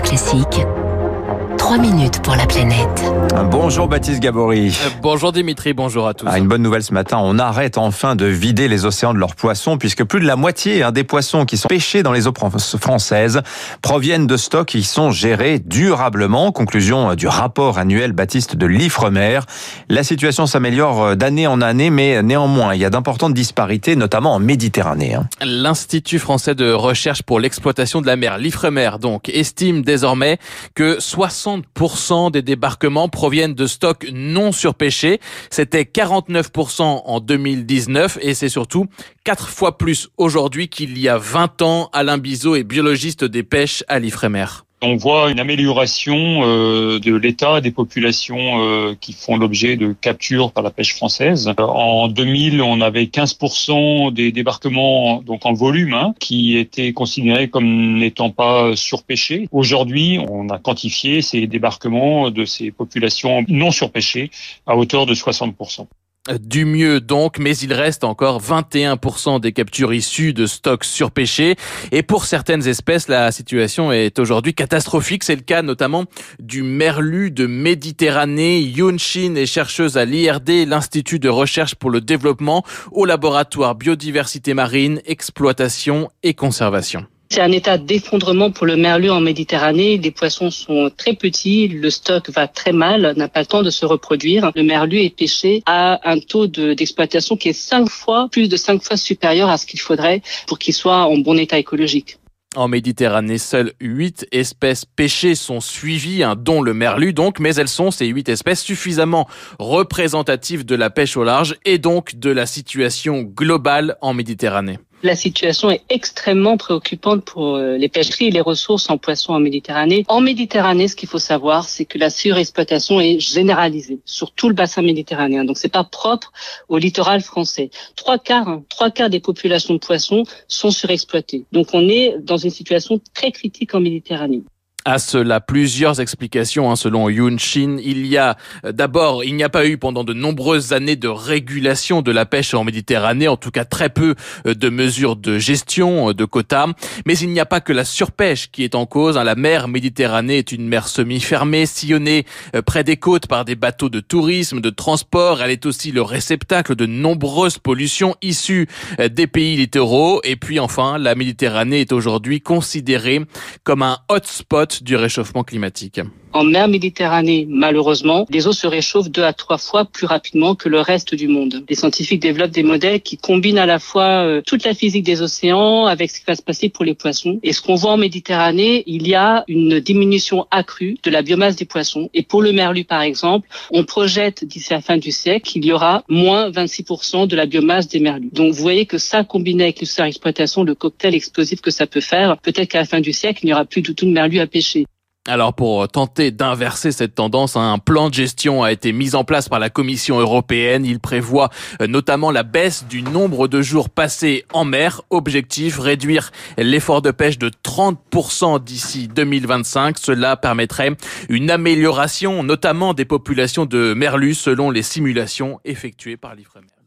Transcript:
Classique. 3 minutes pour la planète. Bonjour Baptiste Gabory. Euh, bonjour Dimitri, bonjour à tous. Ah, une bonne nouvelle ce matin, on arrête enfin de vider les océans de leurs poissons puisque plus de la moitié hein, des poissons qui sont pêchés dans les eaux françaises proviennent de stocks qui sont gérés durablement. Conclusion du rapport annuel Baptiste de l'Ifremer. La situation s'améliore euh, d'année en année mais néanmoins il y a d'importantes disparités notamment en Méditerranée. Hein. L'Institut français de recherche pour l'exploitation de la mer, l'Ifremer donc, estime désormais que 60 60% des débarquements proviennent de stocks non surpêchés. C'était 49% en 2019 et c'est surtout quatre fois plus aujourd'hui qu'il y a 20 ans. Alain Bizot est biologiste des pêches à l'Ifremer. On voit une amélioration euh, de l'état des populations euh, qui font l'objet de capture par la pêche française. En 2000, on avait 15% des débarquements donc en volume hein, qui étaient considérés comme n'étant pas surpêchés. Aujourd'hui, on a quantifié ces débarquements de ces populations non surpêchées à hauteur de 60% du mieux donc, mais il reste encore 21% des captures issues de stocks surpêchés. Et pour certaines espèces, la situation est aujourd'hui catastrophique. C'est le cas notamment du merlu de Méditerranée. Yoon Shin est chercheuse à l'IRD, l'Institut de recherche pour le développement, au laboratoire biodiversité marine, exploitation et conservation. C'est un état d'effondrement pour le merlu en Méditerranée. Les poissons sont très petits, le stock va très mal, n'a pas le temps de se reproduire. Le merlu est pêché à un taux d'exploitation qui est cinq fois, plus de cinq fois supérieur à ce qu'il faudrait pour qu'il soit en bon état écologique. En Méditerranée, seules huit espèces pêchées sont suivies, hein, dont le merlu donc, mais elles sont, ces huit espèces, suffisamment représentatives de la pêche au large et donc de la situation globale en Méditerranée la situation est extrêmement préoccupante pour euh, les pêcheries et les ressources en poissons en Méditerranée. En Méditerranée, ce qu'il faut savoir, c'est que la surexploitation est généralisée sur tout le bassin méditerranéen. Donc, c'est pas propre au littoral français. Trois quarts, hein, trois quarts des populations de poissons sont surexploitées. Donc, on est dans une situation très critique en Méditerranée à cela plusieurs explications hein, selon Yoon Shin. Il y a euh, d'abord, il n'y a pas eu pendant de nombreuses années de régulation de la pêche en Méditerranée, en tout cas très peu euh, de mesures de gestion euh, de quotas. Mais il n'y a pas que la surpêche qui est en cause. Hein. La mer Méditerranée est une mer semi-fermée, sillonnée près des côtes par des bateaux de tourisme, de transport. Elle est aussi le réceptacle de nombreuses pollutions issues des pays littoraux. Et puis enfin, la Méditerranée est aujourd'hui considérée comme un hotspot du réchauffement climatique. En mer Méditerranée, malheureusement, les eaux se réchauffent deux à trois fois plus rapidement que le reste du monde. Les scientifiques développent des modèles qui combinent à la fois euh, toute la physique des océans avec ce qui va se passer pour les poissons. Et ce qu'on voit en Méditerranée, il y a une diminution accrue de la biomasse des poissons. Et pour le merlu, par exemple, on projette d'ici la fin du siècle qu'il y aura moins 26% de la biomasse des merlus. Donc vous voyez que ça, combiné avec le exploitation, le cocktail explosif que ça peut faire, peut-être qu'à la fin du siècle, il n'y aura plus du tout de merlu à pêcher. Alors pour tenter d'inverser cette tendance, un plan de gestion a été mis en place par la Commission européenne. Il prévoit euh, notamment la baisse du nombre de jours passés en mer. Objectif, réduire l'effort de pêche de 30% d'ici 2025. Cela permettrait une amélioration notamment des populations de merlus selon les simulations effectuées par l'IFREMER.